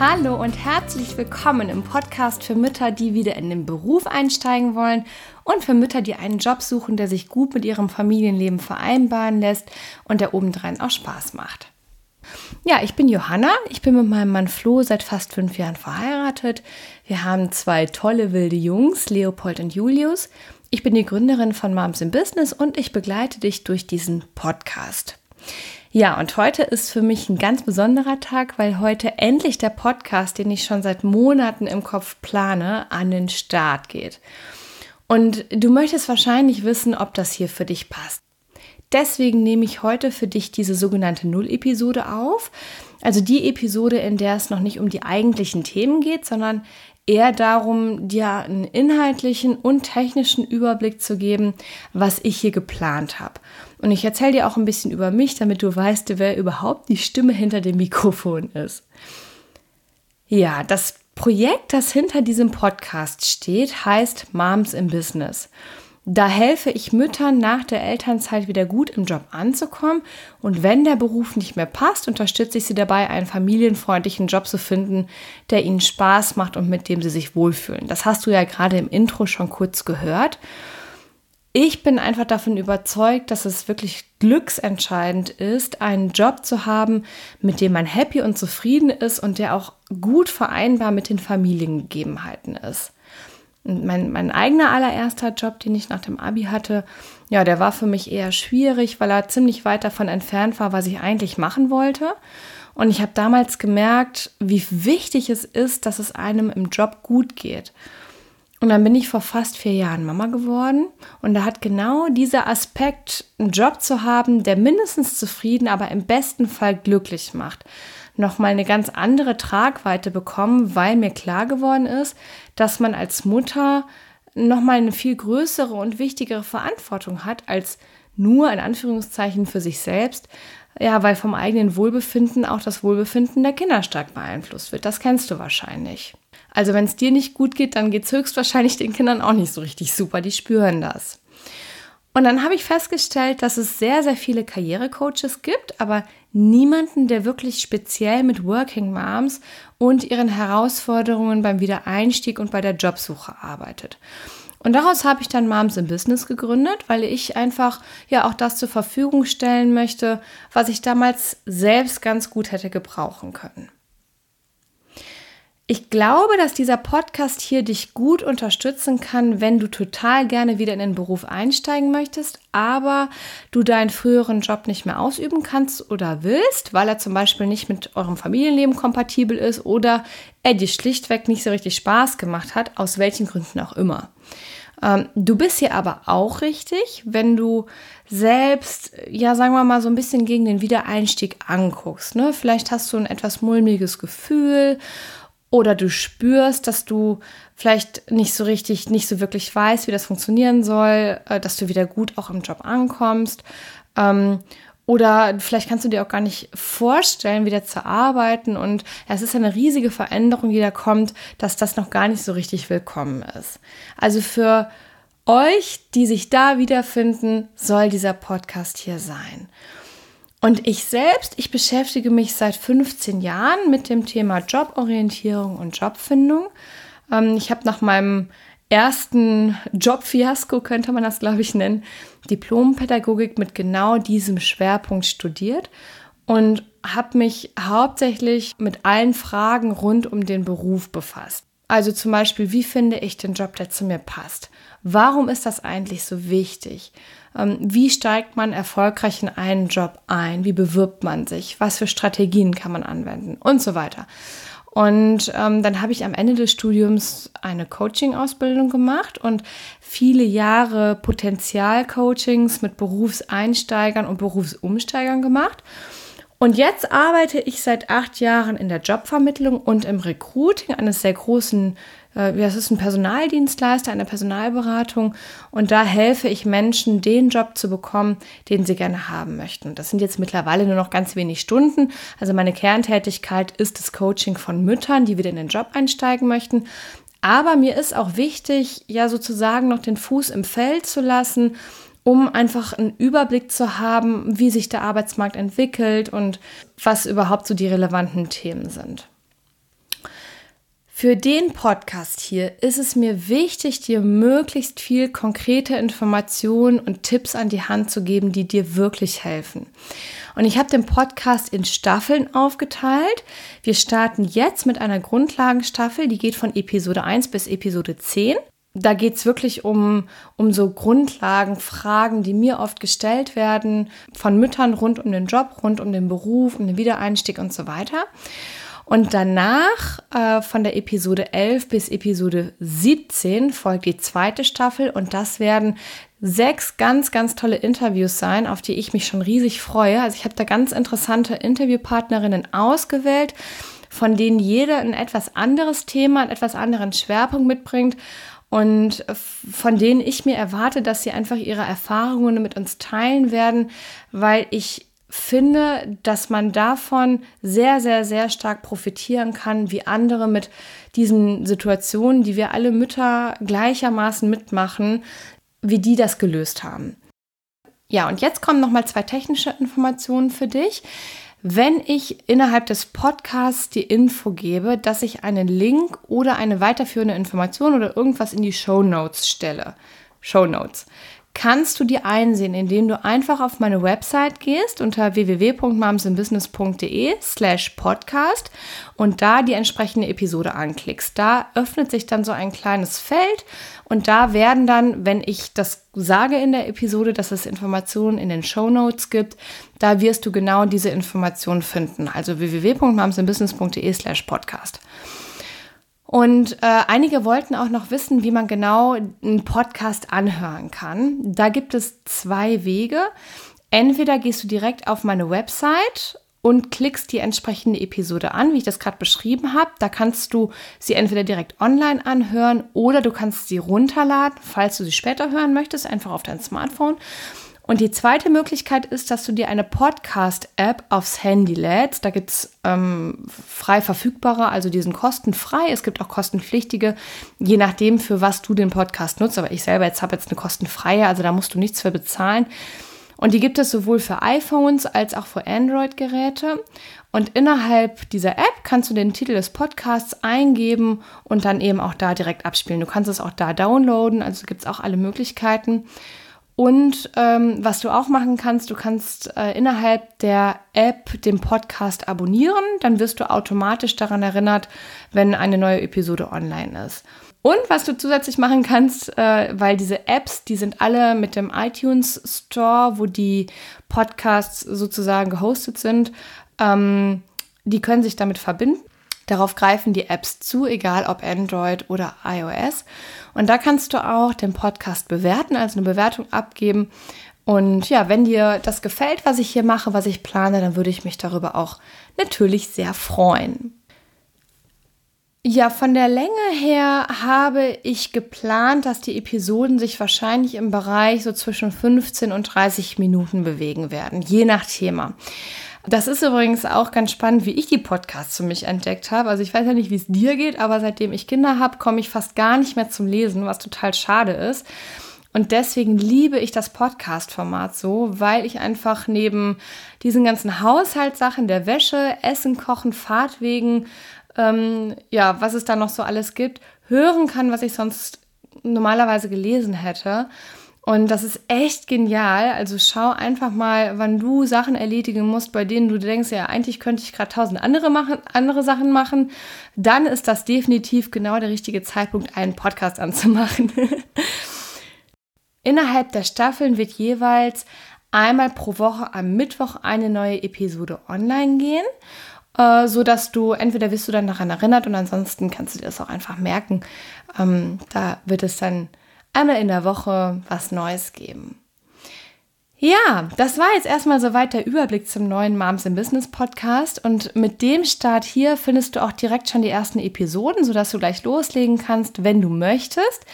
Hallo und herzlich willkommen im Podcast für Mütter, die wieder in den Beruf einsteigen wollen und für Mütter, die einen Job suchen, der sich gut mit ihrem Familienleben vereinbaren lässt und der obendrein auch Spaß macht. Ja, ich bin Johanna. Ich bin mit meinem Mann Flo seit fast fünf Jahren verheiratet. Wir haben zwei tolle wilde Jungs, Leopold und Julius. Ich bin die Gründerin von Moms in Business und ich begleite dich durch diesen Podcast. Ja, und heute ist für mich ein ganz besonderer Tag, weil heute endlich der Podcast, den ich schon seit Monaten im Kopf plane, an den Start geht. Und du möchtest wahrscheinlich wissen, ob das hier für dich passt. Deswegen nehme ich heute für dich diese sogenannte Null-Episode auf. Also die Episode, in der es noch nicht um die eigentlichen Themen geht, sondern eher darum, dir einen inhaltlichen und technischen Überblick zu geben, was ich hier geplant habe. Und ich erzähle dir auch ein bisschen über mich, damit du weißt, wer überhaupt die Stimme hinter dem Mikrofon ist. Ja, das Projekt, das hinter diesem Podcast steht, heißt Moms im Business. Da helfe ich Müttern nach der Elternzeit wieder gut im Job anzukommen und wenn der Beruf nicht mehr passt, unterstütze ich sie dabei, einen familienfreundlichen Job zu finden, der ihnen Spaß macht und mit dem sie sich wohlfühlen. Das hast du ja gerade im Intro schon kurz gehört. Ich bin einfach davon überzeugt, dass es wirklich glücksentscheidend ist, einen Job zu haben, mit dem man happy und zufrieden ist und der auch gut vereinbar mit den Familiengegebenheiten ist. Mein, mein eigener allererster Job, den ich nach dem Abi hatte, ja, der war für mich eher schwierig, weil er ziemlich weit davon entfernt war, was ich eigentlich machen wollte. Und ich habe damals gemerkt, wie wichtig es ist, dass es einem im Job gut geht. Und dann bin ich vor fast vier Jahren Mama geworden. Und da hat genau dieser Aspekt, einen Job zu haben, der mindestens zufrieden, aber im besten Fall glücklich macht, nochmal eine ganz andere Tragweite bekommen, weil mir klar geworden ist, dass man als Mutter nochmal eine viel größere und wichtigere Verantwortung hat, als nur in Anführungszeichen für sich selbst. Ja, weil vom eigenen Wohlbefinden auch das Wohlbefinden der Kinder stark beeinflusst wird. Das kennst du wahrscheinlich. Also wenn es dir nicht gut geht, dann geht es höchstwahrscheinlich den Kindern auch nicht so richtig super. Die spüren das. Und dann habe ich festgestellt, dass es sehr, sehr viele Karrierecoaches gibt, aber niemanden, der wirklich speziell mit Working Moms und ihren Herausforderungen beim Wiedereinstieg und bei der Jobsuche arbeitet. Und daraus habe ich dann Moms in Business gegründet, weil ich einfach ja auch das zur Verfügung stellen möchte, was ich damals selbst ganz gut hätte gebrauchen können. Ich glaube, dass dieser Podcast hier dich gut unterstützen kann, wenn du total gerne wieder in den Beruf einsteigen möchtest, aber du deinen früheren Job nicht mehr ausüben kannst oder willst, weil er zum Beispiel nicht mit eurem Familienleben kompatibel ist oder er dir schlichtweg nicht so richtig Spaß gemacht hat, aus welchen Gründen auch immer. Ähm, du bist hier aber auch richtig, wenn du selbst, ja, sagen wir mal, so ein bisschen gegen den Wiedereinstieg anguckst. Ne? Vielleicht hast du ein etwas mulmiges Gefühl oder du spürst, dass du vielleicht nicht so richtig, nicht so wirklich weißt, wie das funktionieren soll, äh, dass du wieder gut auch im Job ankommst. Ähm, oder vielleicht kannst du dir auch gar nicht vorstellen, wieder zu arbeiten. Und es ist eine riesige Veränderung, die da kommt, dass das noch gar nicht so richtig willkommen ist. Also für euch, die sich da wiederfinden, soll dieser Podcast hier sein. Und ich selbst, ich beschäftige mich seit 15 Jahren mit dem Thema Joborientierung und Jobfindung. Ähm, ich habe nach meinem ersten Jobfiasko, könnte man das, glaube ich, nennen, Diplompädagogik mit genau diesem Schwerpunkt studiert und habe mich hauptsächlich mit allen Fragen rund um den Beruf befasst. Also zum Beispiel, wie finde ich den Job, der zu mir passt? Warum ist das eigentlich so wichtig? Ähm, wie steigt man erfolgreich in einen Job ein? Wie bewirbt man sich? Was für Strategien kann man anwenden? Und so weiter. Und ähm, dann habe ich am Ende des Studiums eine Coaching-Ausbildung gemacht und viele Jahre Potenzialcoachings mit Berufseinsteigern und Berufsumsteigern gemacht. Und jetzt arbeite ich seit acht Jahren in der Jobvermittlung und im Recruiting eines sehr großen äh, das ist ein Personaldienstleister, eine Personalberatung und da helfe ich Menschen, den Job zu bekommen, den sie gerne haben möchten. Das sind jetzt mittlerweile nur noch ganz wenig Stunden. Also meine Kerntätigkeit ist das Coaching von Müttern, die wieder in den Job einsteigen möchten. Aber mir ist auch wichtig, ja sozusagen noch den Fuß im Feld zu lassen, um einfach einen Überblick zu haben, wie sich der Arbeitsmarkt entwickelt und was überhaupt so die relevanten Themen sind. Für den Podcast hier ist es mir wichtig, dir möglichst viel konkrete Informationen und Tipps an die Hand zu geben, die dir wirklich helfen. Und ich habe den Podcast in Staffeln aufgeteilt. Wir starten jetzt mit einer Grundlagenstaffel, die geht von Episode 1 bis Episode 10. Da geht es wirklich um, um so Grundlagenfragen, die mir oft gestellt werden von Müttern rund um den Job, rund um den Beruf, um den Wiedereinstieg und so weiter. Und danach, äh, von der Episode 11 bis Episode 17, folgt die zweite Staffel und das werden sechs ganz, ganz tolle Interviews sein, auf die ich mich schon riesig freue. Also ich habe da ganz interessante Interviewpartnerinnen ausgewählt, von denen jede ein etwas anderes Thema, einen etwas anderen Schwerpunkt mitbringt und von denen ich mir erwarte, dass sie einfach ihre Erfahrungen mit uns teilen werden, weil ich finde, dass man davon sehr, sehr, sehr stark profitieren kann, wie andere mit diesen Situationen, die wir alle Mütter gleichermaßen mitmachen, wie die das gelöst haben. Ja, und jetzt kommen noch mal zwei technische Informationen für dich. Wenn ich innerhalb des Podcasts die Info gebe, dass ich einen Link oder eine weiterführende Information oder irgendwas in die Show Notes stelle, Show Notes, kannst du die einsehen, indem du einfach auf meine Website gehst unter www.mamsinbusiness.de slash podcast und da die entsprechende Episode anklickst. Da öffnet sich dann so ein kleines Feld und da werden dann, wenn ich das sage in der Episode, dass es Informationen in den Show Notes gibt, da wirst du genau diese Informationen finden. Also www.mamsinbusiness.de slash podcast. Und äh, einige wollten auch noch wissen, wie man genau einen Podcast anhören kann. Da gibt es zwei Wege. Entweder gehst du direkt auf meine Website und klickst die entsprechende Episode an, wie ich das gerade beschrieben habe. Da kannst du sie entweder direkt online anhören oder du kannst sie runterladen, falls du sie später hören möchtest, einfach auf dein Smartphone. Und die zweite Möglichkeit ist, dass du dir eine Podcast-App aufs Handy lädst. Da gibt es ähm, frei verfügbare, also die sind kostenfrei. Es gibt auch kostenpflichtige, je nachdem, für was du den Podcast nutzt. Aber ich selber jetzt habe jetzt eine kostenfreie, also da musst du nichts für bezahlen. Und die gibt es sowohl für iPhones als auch für Android-Geräte. Und innerhalb dieser App kannst du den Titel des Podcasts eingeben und dann eben auch da direkt abspielen. Du kannst es auch da downloaden, also gibt es auch alle Möglichkeiten. Und ähm, was du auch machen kannst, du kannst äh, innerhalb der App den Podcast abonnieren. Dann wirst du automatisch daran erinnert, wenn eine neue Episode online ist. Und was du zusätzlich machen kannst, äh, weil diese Apps, die sind alle mit dem iTunes Store, wo die Podcasts sozusagen gehostet sind, ähm, die können sich damit verbinden. Darauf greifen die Apps zu, egal ob Android oder iOS. Und da kannst du auch den Podcast bewerten, also eine Bewertung abgeben. Und ja, wenn dir das gefällt, was ich hier mache, was ich plane, dann würde ich mich darüber auch natürlich sehr freuen. Ja, von der Länge her habe ich geplant, dass die Episoden sich wahrscheinlich im Bereich so zwischen 15 und 30 Minuten bewegen werden, je nach Thema. Das ist übrigens auch ganz spannend, wie ich die Podcasts für mich entdeckt habe. Also ich weiß ja nicht, wie es dir geht, aber seitdem ich Kinder habe, komme ich fast gar nicht mehr zum Lesen, was total schade ist. Und deswegen liebe ich das Podcast-Format so, weil ich einfach neben diesen ganzen Haushaltssachen der Wäsche, Essen, Kochen, Fahrtwegen, ähm, ja, was es da noch so alles gibt, hören kann, was ich sonst normalerweise gelesen hätte. Und das ist echt genial. Also schau einfach mal, wann du Sachen erledigen musst, bei denen du denkst, ja, eigentlich könnte ich gerade tausend andere, machen, andere Sachen machen. Dann ist das definitiv genau der richtige Zeitpunkt, einen Podcast anzumachen. Innerhalb der Staffeln wird jeweils einmal pro Woche am Mittwoch eine neue Episode online gehen, äh, so dass du entweder wirst du dann daran erinnert und ansonsten kannst du dir das auch einfach merken. Ähm, da wird es dann einmal in der Woche was Neues geben. Ja, das war jetzt erstmal soweit der Überblick zum neuen Moms in Business Podcast. Und mit dem Start hier findest du auch direkt schon die ersten Episoden, sodass du gleich loslegen kannst, wenn du möchtest.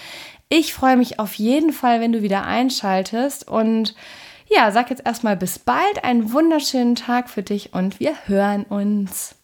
Ich freue mich auf jeden Fall, wenn du wieder einschaltest. Und ja, sag jetzt erstmal bis bald, einen wunderschönen Tag für dich und wir hören uns.